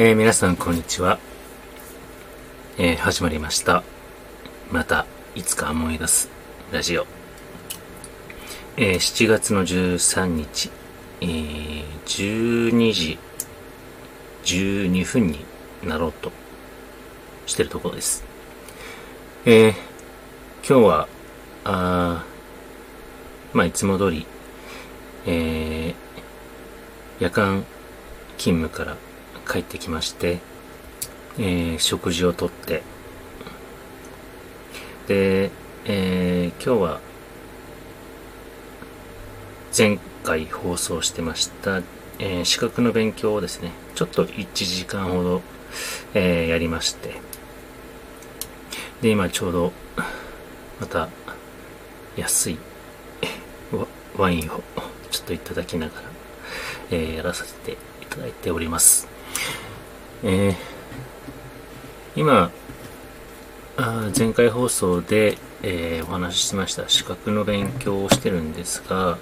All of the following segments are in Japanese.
えー、皆さんこんにちは。えー、始まりました。また、いつか思い出すラジオ。えー、7月の13日、えー、12時12分になろうとしてるところです。え、今日は、あまあ、いつも通り、え、夜間勤務から帰ってきまして、えー、食事をとって、で、えー、今日は、前回放送してました、えー、資格の勉強をですね、ちょっと1時間ほど、えー、やりまして、で、今ちょうど、また、安いワインをちょっといただきながら、えー、やらさせていただいております。えー、今、あ前回放送で、えー、お話ししました資格の勉強をしてるんですが、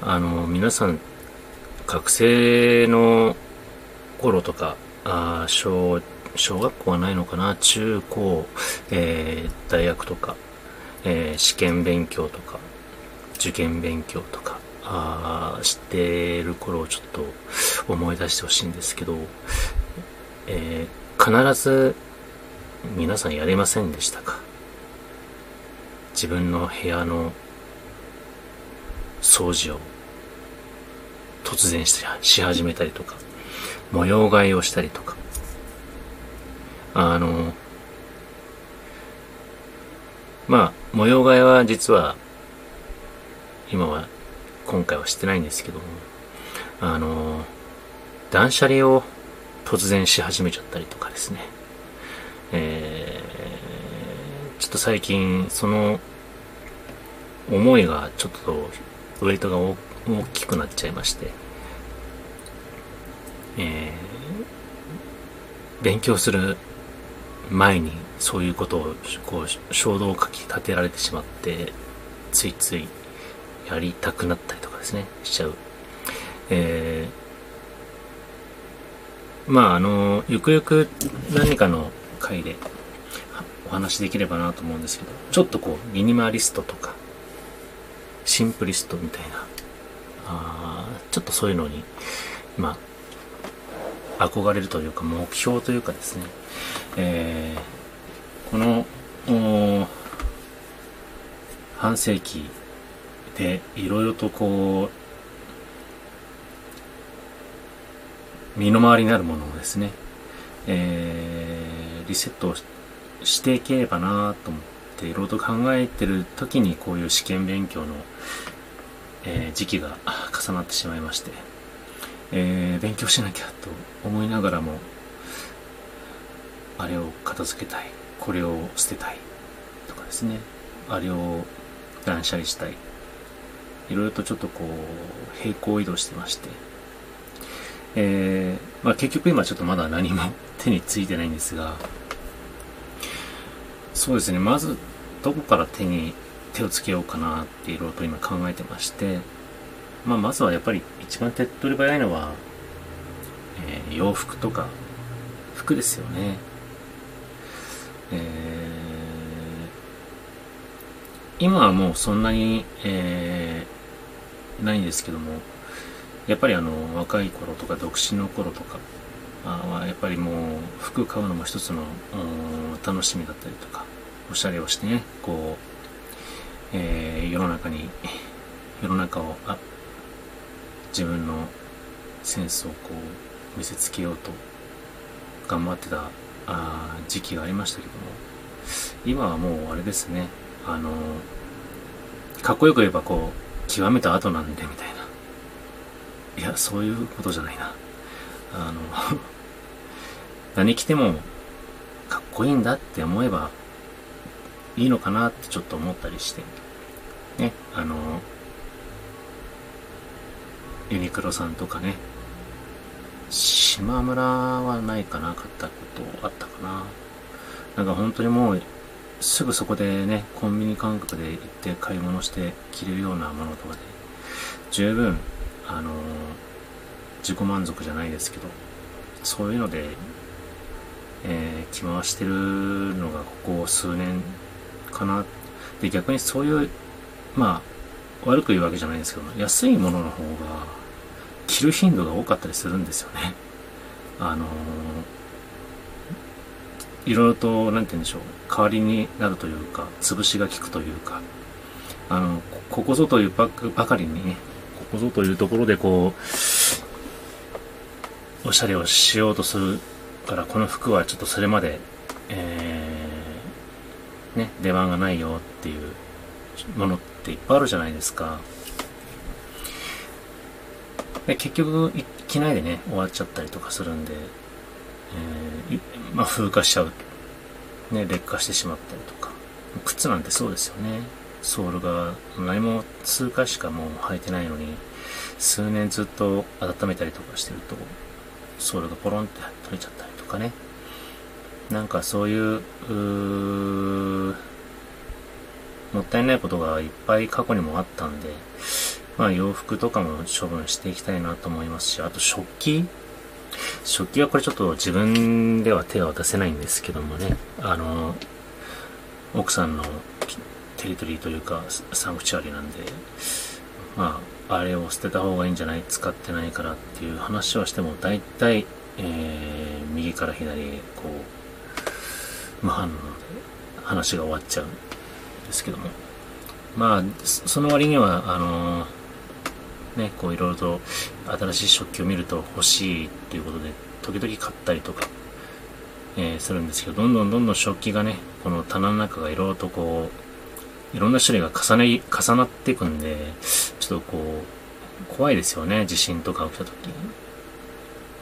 あの、皆さん、学生の頃とか、あ小、小学校はないのかな中高、えー、大学とか、えー、試験勉強とか、受験勉強とか、あしてる頃をちょっと思い出してほしいんですけど、えー、必ず皆さんやれませんでしたか？自分の部屋の掃除を突然し始めたりとか、模様替えをしたりとか、あの、まあ、模様替えは実は、今は今回はしてないんですけども、あの、断捨離を突然し始めちゃったりとかですね。えー、ちょっと最近、その、思いがちょっと、ウェイトが大きくなっちゃいまして、えー、勉強する前にそういうことをこう衝動をかき立てられてしまってついついやりたくなったりとかですね、しちゃう。えー、まあ、あの、ゆくゆく何かの回でお話できればなと思うんですけど、ちょっとこう、ミニマリストとか、シンプリストみたいな、あちょっとそういうのに、まあ、憧れるというか、目標というかですね、えー、この、半世紀でいろいろとこう身の回りになるものをですね、えー、リセットしていければなと思っていろいろと考えてる時にこういう試験勉強の、えー、時期が重なってしまいまして、えー、勉強しなきゃと思いながらもあれを片付けたいこれを捨てたいとかですねあれを断捨離したいいろいろとちょっとこう、平行移動してまして、えー、まあ結局今ちょっとまだ何も 手についてないんですが、そうですね、まずどこから手に手をつけようかなっていろいろと今考えてまして、まあまずはやっぱり一番手っ取り早いのは、えー、洋服とか服ですよね。えー、今はもうそんなに、えないんですけども、やっぱりあの、若い頃とか独身の頃とかは、やっぱりもう服買うのも一つの楽しみだったりとか、おしゃれをしてね、こう、えー、世の中に、世の中を、あ、自分のセンスをこう、見せつけようと頑張ってたあ時期がありましたけども、今はもうあれですね、あの、かっこよく言えばこう、極めた後なんでみたいな。いやそういうことじゃないな。あの 何着てもかっこいいんだって思えばいいのかなってちょっと思ったりして。ねあのユニクロさんとかね。島村はないかな買ったことあったかな。なんか本当にもうすぐそこでね、コンビニ感覚で行って買い物して着れるようなものとかで、十分、あのー、自己満足じゃないですけど、そういうので、えー、着回してるのがここ数年かな。で、逆にそういう、まあ、悪く言うわけじゃないんですけど、安いものの方が、着る頻度が多かったりするんですよね。あのー、いろいろと、なんて言うんでしょう、代わりになるというか、潰しが効くというか、あの、ここぞというばかりに、ここぞというところでこう、おしゃれをしようとするから、この服はちょっとそれまで、えー、ね、出番がないよっていうものっていっぱいあるじゃないですか。で結局、着ないでね、終わっちゃったりとかするんで、え、まあ、風化しちゃう。ね、劣化してしまったりとか。靴なんてそうですよね。ソールが何も数回しかもう履いてないのに、数年ずっと温めたりとかしてると、ソールがポロンって取れちゃったりとかね。なんかそういう、うもったいないことがいっぱい過去にもあったんで、まあ洋服とかも処分していきたいなと思いますし、あと食器食器はこれちょっと自分では手は出せないんですけどもね、あの、奥さんのテリトリーというか、サンクチュアリなんで、まあ、あれを捨てた方がいいんじゃない？使ってないからっていう話をしても、大体、えー、右から左へ、こう、無反応で話が終わっちゃうんですけども。まあ、その割には、あのー、ね、こういろいろと新しい食器を見ると欲しいっていうことで、時々買ったりとか、えー、するんですけど、どんどんどんどん食器がね、この棚の中がいろいろとこう、いろんな種類が重ね、重なっていくんで、ちょっとこう、怖いですよね、地震とか起きた時。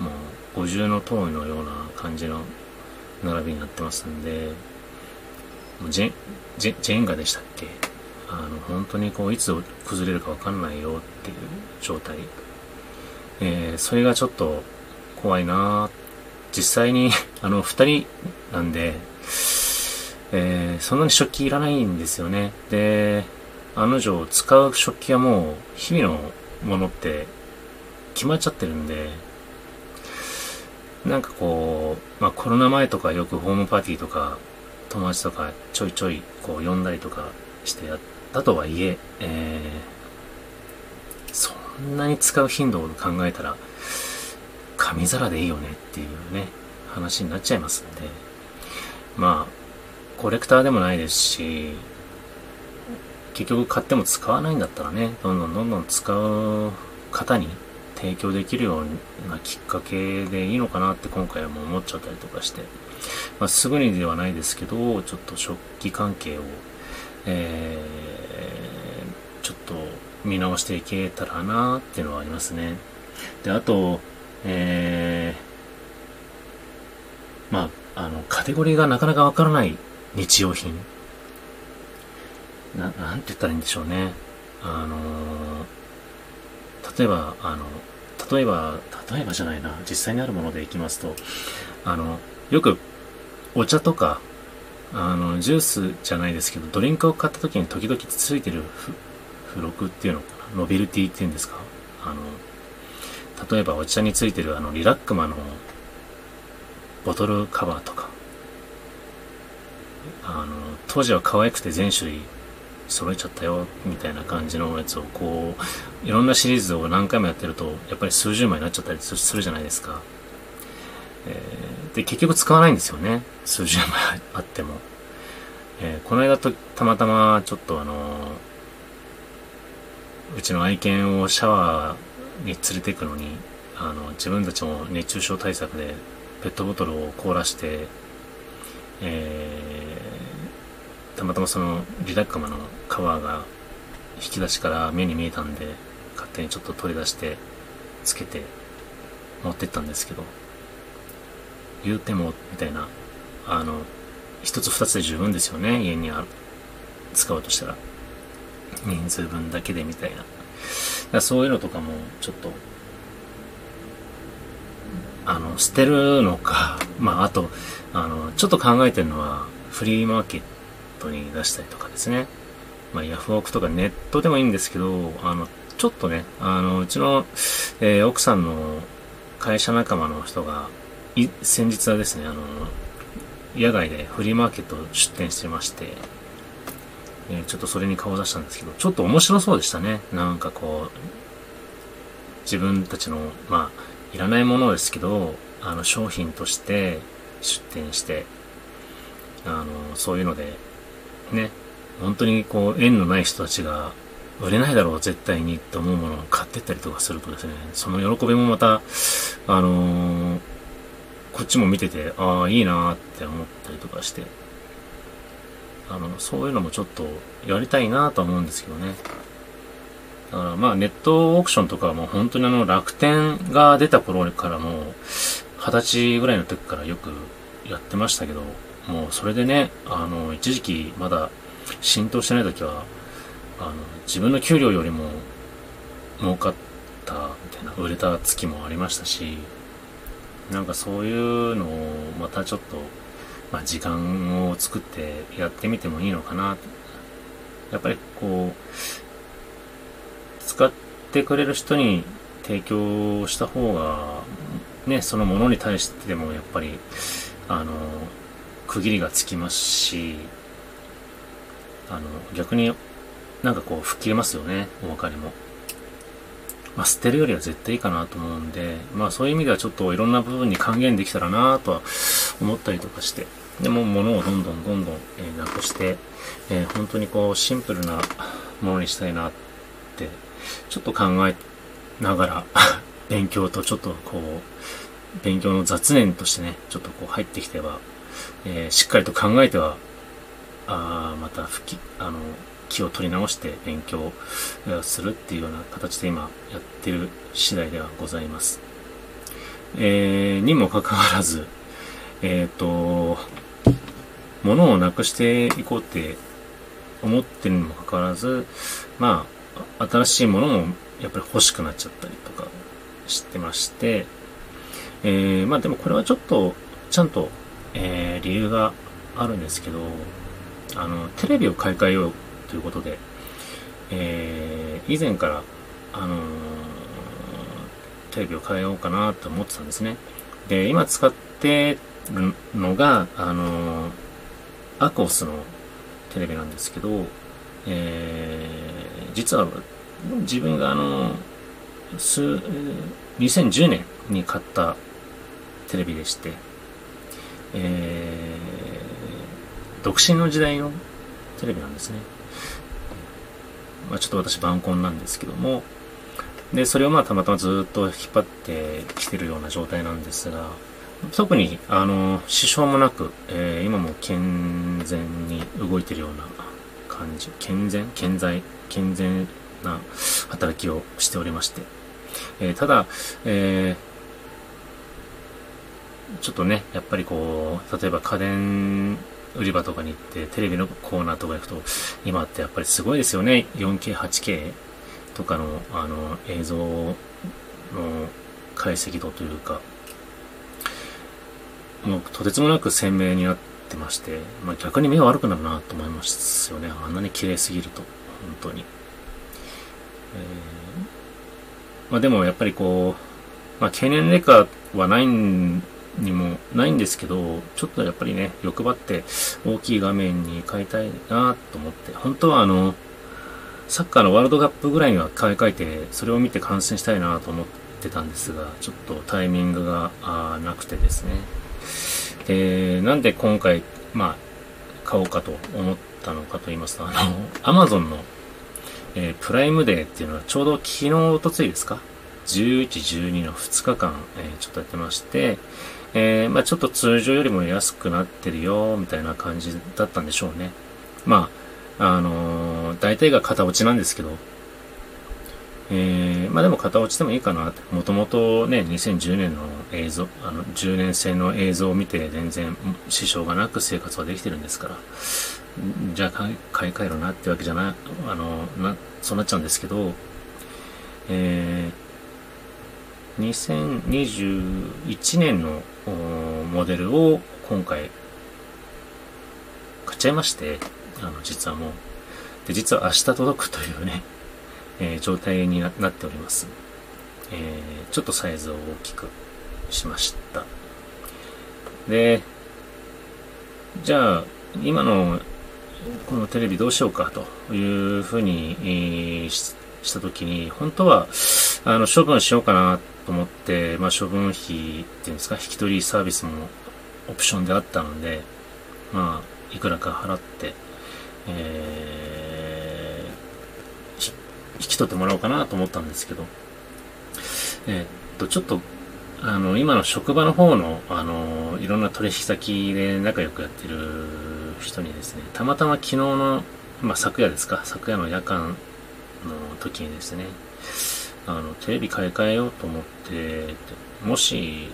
もう、五重の塔のような感じの並びになってますんで、もうジェジェジェンガでしたっけ？あの、本当にこう、いつ崩れるかわかんないよっていう状態。えー、それがちょっと怖いな実際に、あの、二人なんで、えー、そんなに食器いらないんですよね。で、案の定使う食器はもう日々のものって決まっちゃってるんで、なんかこう、まあコロナ前とかよくホームパーティーとか友達とかちょいちょいこう呼んだりとかしてやったとはいえ、えー、そんなに使う頻度を考えたら紙皿でいいよねっていうね、話になっちゃいますんで、まあ、コレクターでもないですし、結局買っても使わないんだったらね、どんどんどんどん使う方に提供できるようなきっかけでいいのかなって今回はもう思っちゃったりとかして、まあ、すぐにではないですけど、ちょっと食器関係を、え、見直していけたらなっていうのはありますね。で、あと、えー、まあ、あの、カテゴリーがなかなかわからない日用品。な、なんて言ったらいいんでしょうね。あのー、例えば、あの、例えば、例えばじゃないな、実際にあるものでいきますと、あの、よく、お茶とか、あの、ジュースじゃないですけど、ドリンクを買った時に時々ついてる付録っていうのかな、ノベルティっていうんですか？あの、例えばお茶についてるあの、リラックマのボトルカバーとか、あの、当時は可愛くて全種類揃えちゃったよ、みたいな感じのやつをこう、いろんなシリーズを何回もやってると、やっぱり数十枚になっちゃったりするじゃないですか。えー、で、結局使わないんですよね。数十枚あっても。えー、この間と、たまたま、ちょっとあのうちの愛犬をシャワーに連れて行くのに、あの、自分たちも熱中症対策で、ペットボトルを凍らして、えー、たまたまそのリラックマのカバーが引き出しから目に見えたんで、勝手にちょっと取り出して、つけて、持ってったんですけど、言うても、みたいな、あの、一つ二つで十分ですよね、家にある。使おうとしたら。人数分だけでみたいな。そういうのとかも、ちょっと、あの、捨てるのか、まあ、あと、あの、ちょっと考えてるのは、フリーマーケットに出したりとかですね。まあ、ヤフオクとかネットでもいいんですけど、あの、ちょっとね、あの、うちの、えー、奥さんの会社仲間の人が、い先日はですね、あの、野外でフリーマーケット出店してまして、え、ちょっとそれに顔を出したんですけど、ちょっと面白そうでしたね。なんかこう、自分たちの、まあ、いらないものですけど、あの、商品として出店して、あの、そういうので、ね、本当にこう、縁のない人たちが、売れないだろう、絶対にって思うものを買ってったりとかするとですね、その喜びもまた、あのー、こっちも見てて、ああ、いいなって思ったりとかして、あの、そういうのもちょっとやりたいなと思うんですけどね。だからまあネットオークションとかはもう本当にあの楽天が出た頃からもう二十歳ぐらいの時からよくやってましたけど、もうそれでね、あの、一時期まだ浸透してない時は、あの、自分の給料よりも儲かったみたいな、売れた月もありましたし、なんかそういうのをまたちょっと、まあ時間を作ってやってみてもいいのかな。やっぱりこう、使ってくれる人に提供した方が、ね、そのものに対してでもやっぱり、あの、区切りがつきますし、あの、逆になんかこう吹っ切れますよね、お分かりも。まあ、捨てるよりは絶対いいかなと思うんで、まあそういう意味ではちょっといろんな部分に還元できたらなとは思ったりとかして、でも物をどんどんどんどん、えー、なくして、えー、本当にこうシンプルなものにしたいなって、ちょっと考えながら 勉強とちょっとこう、勉強の雑念としてね、ちょっとこう入ってきては、えー、しっかりと考えては、あまた吹き、あの、気を取り直して勉強するっていうような形で今やってる次第ではございます。えー、にもかかわらず、えっ、ー、と、物をなくしていこうって思ってるにもかかわらず、まあ、新しいものもやっぱり欲しくなっちゃったりとかしてまして、えー、まあでもこれはちょっと、ちゃんと、えー、理由があるんですけど、あの、テレビを買い替えようということで、えー、以前から、あのー、テレビを変えようかなと思ってたんですね。で、今使ってるのが、あのー、アコースのテレビなんですけど、えー、実は自分があの、数、2010年に買ったテレビでして、えー、独身の時代のテレビなんですね。まあ、ちょっと私晩婚なんですけども、で、それをまあたまたまずっと引っ張ってきてるような状態なんですが、特に、あの、支障もなく、えー、今も健全に動いてるような感じ、健全？健在？健全な働きをしておりまして、えー、ただ、えー、ちょっとね、やっぱりこう、例えば家電売り場とかに行ってテレビのコーナーとか行くと今ってやっぱりすごいですよね。4K、8K とかのあの映像の解析度というかもうとてつもなく鮮明になってまして、まあ、逆に目が悪くなるなと思いますよねあんなに綺麗すぎると本当に、えー、まあ、でもやっぱりこう、まあ、経年劣化はないんにもないんですけど、ちょっとやっぱりね、欲張って大きい画面に変えたいなと思って、本当はあの、サッカーのワールドカップぐらいには買い替えて、それを見て観戦したいなと思ってたんですが、ちょっとタイミングがなくてですね。で、なんで今回、まあ、買おうかと思ったのかと言いますと、あの、アマゾンの、えー、プライムデーっていうのはちょうど昨日、おとついですか ?11、12の2日間、えー、ちょっとやってまして、えー、まあちょっと通常よりも安くなってるよ、みたいな感じだったんでしょうね。まあ、あのー、大体が型落ちなんですけど、えー、まあでも型落ちでもいいかなって。もともとね、2010年の映像、あの、10年生の映像を見て全然支障がなく生活はできてるんですから、じゃあ買い替えろなってわけじゃない、あの、な、そうなっちゃうんですけど、えー、2021年のモデルを今回買っちゃいまして、あの、実はもう。で、実は明日届くというね、えー、状態になっております。えー、ちょっとサイズを大きくしました。で、じゃあ、今のこのテレビどうしようかというふうに、えー、したときに、本当は、あの、処分しようかなと思って、まあ、処分費っていうんですか、引き取りサービスもオプションであったので、まあ、いくらか払って、えー、引き取ってもらおうかなと思ったんですけど、えー、っと、ちょっと、あの、今の職場の方の、あの、いろんな取引先で仲良くやってる人にですね、たまたま昨日の、まあ、昨夜ですか、昨夜の夜間の時にですね、あの、テレビ買い替えようと思って、もし、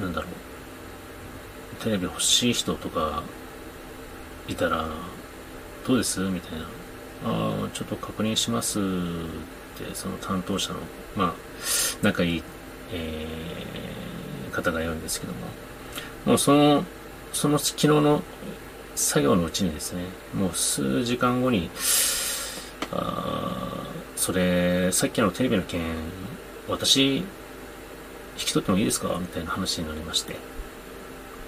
なんだろう、テレビ欲しい人とかいたら、どうです？みたいな。あ、ちょっと確認しますって、その担当者の、まあ、仲いい、えー、方がいるんですけども、もうその、その昨日の作業のうちにですね、もう数時間後に、あそれ、さっきのテレビの件、私、引き取ってもいいですか？みたいな話になりまして、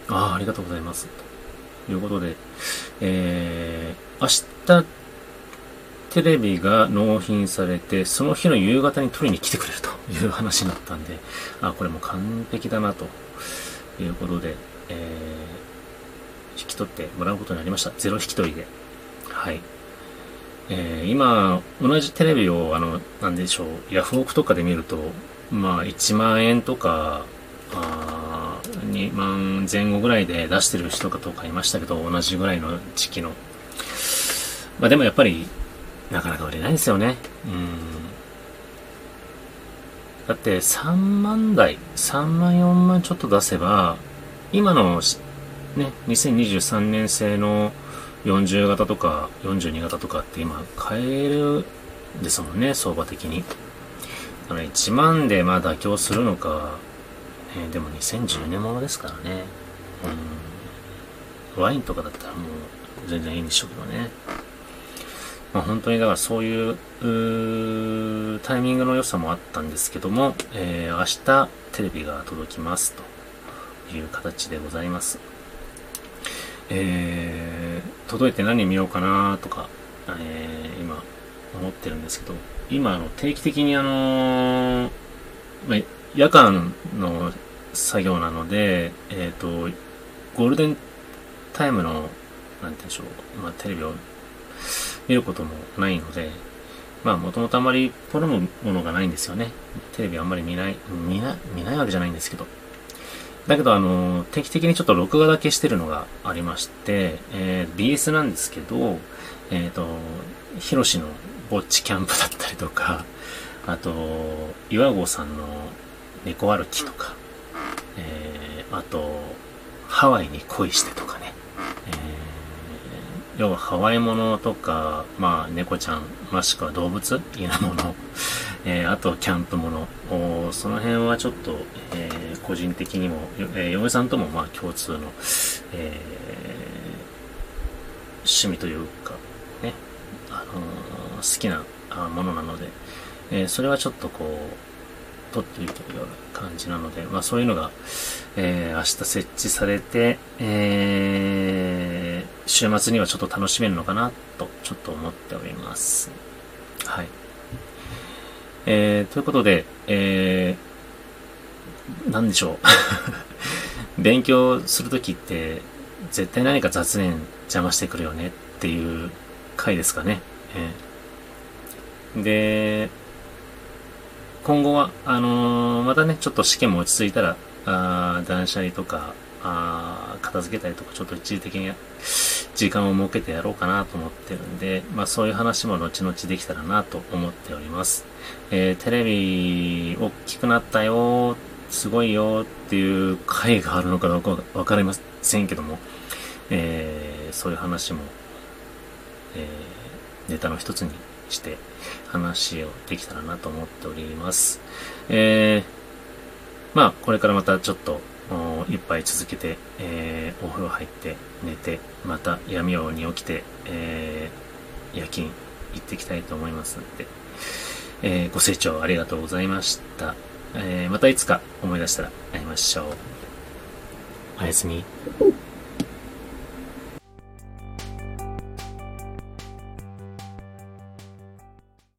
ああ、ありがとうございます。ということで、えー、明日、テレビが納品されて、その日の夕方に取りに来てくれるという話になったんで、あ、これも完璧だなということで、えー引き取ってもらうことになりました。ゼロ引き取りで。はい。えー、今、同じテレビを、あの、なんでしょう、ヤフオクとかで見ると、まあ、1万円とか、あ2万前後ぐらいで出してる人とかいましたけど、同じぐらいの時期の。まあでもやっぱり、なかなか売れないですよね。うん。だって3万台、3万4万ちょっと出せば、今のね、2023年製の40型とか42型とかって今買えるですもんね、相場的に。だから1万でまあ妥協するのか、ね、でも2010年ものですからね。うん。ワインとかだったらもう全然いいんでしょうけどね。まあ本当にだからそういうタイミングの良さもあったんですけども、えー、明日テレビが届きますという形でございます。えー、届いて何見ようかなとか、えー、今思ってるんですけど、今、あの、定期的にあの、まあ、夜間の作業なので、えっ、と、ゴールデンタイムの、なんて言うんでしょう、まあ、テレビを見ることもないので、まあ、もともとあまり好むものがないんですよね。テレビあんまり見ない、見な、見ないわけじゃないんですけど。だけど、あの、定期的にちょっと録画だけしてるのがありまして、えー、BS なんですけど、えっ、ー、と、ヒロシのぼっちキャンプだったりとか、あと、岩合さんの猫歩きとか、えー、あと、ハワイに恋してとかね、要はハワイものとか、まあ、猫ちゃん、もしくは動物？犬物、えー、あと、キャンプもの、その辺はちょっと、えー、個人的にも、えー、嫁さんともまあ共通の、え趣味というか、ね、あの好きなものなので、えそれはちょっとこう、取っていけるような感じなので、まあそういうのが、えー明日設置されて、えー週末にはちょっと楽しめるのかなと、ちょっと思っております。はい。えー、ということで、えー、なんでしょう。勉強するときって、絶対何か雑念邪魔してくるよねっていう回ですかね。えー、で、今後は、あのー、またね、ちょっと試験も落ち着いたら、あ断捨離とか、あ片付けたりとか、ちょっと一時的に時間を設けてやろうかなと思ってるんで、まあそういう話も後々できたらなと思っております。えー、テレビ大きくなったよ、すごいよっていう回があるのかどうかわかりませんけども、えー、そういう話も、えー、ネタの一つにして話をできたらなと思っております。えー、まあ、これからまたちょっと一杯続けて、えー、お風呂入って寝て、また闇夜に起きて、えー、夜勤行ってきたいと思いますので、えー、ご清聴ありがとうございました。えー、またいつか思い出したら会いましょう。おやすみ。